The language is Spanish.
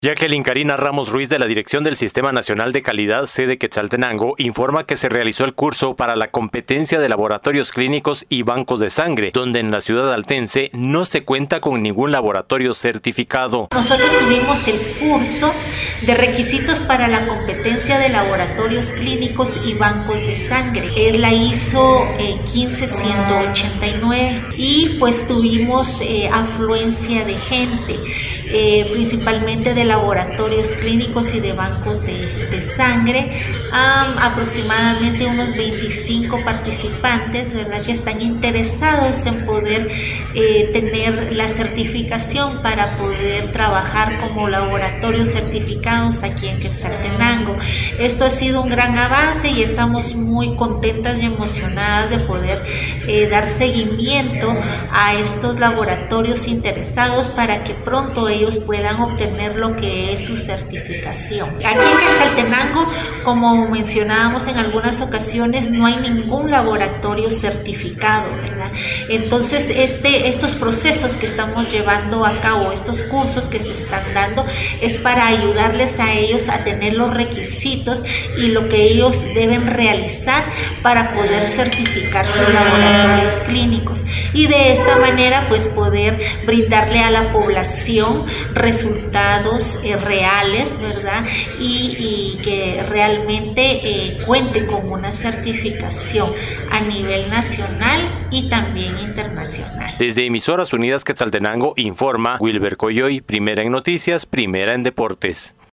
Jacqueline Karina Ramos Ruiz de la Dirección del Sistema Nacional de Calidad sede Quetzaltenango informa que se realizó el curso para la competencia de laboratorios clínicos y bancos de sangre, donde en la ciudad altense no se cuenta con ningún laboratorio certificado. Nosotros tuvimos el curso de requisitos para la competencia de laboratorios clínicos y bancos de sangre. Es la ISO 15189 eh, y pues tuvimos eh, afluencia de gente, eh, principalmente de laboratorios clínicos y de bancos de, sangre, aproximadamente unos 25 participantes, ¿verdad? Que están interesados en poder eh, tener la certificación para poder trabajar como laboratorios certificados aquí en Quetzaltenango. Esto ha sido un gran avance y estamos muy contentas y emocionadas de poder eh, dar seguimiento a estos laboratorios interesados para que pronto ellos puedan obtener lo que es su certificación. Aquí en Quetzaltenango, como mencionábamos en algunas ocasiones, no hay ningún laboratorio certificado, ¿verdad? Entonces, este, estos procesos que estamos llevando a cabo, estos cursos que se están dando, es para ayudarles a ellos a tener los requisitos y lo que ellos deben realizar para poder certificar sus laboratorios clínicos y de esta manera pues poder brindarle a la población resultados eh, reales, ¿verdad? Y, que realmente eh, cuente con una certificación a nivel nacional y también internacional. Desde Emisoras Unidas Quetzaltenango informa Wilber Coyoy, primera en noticias, primera en deportes.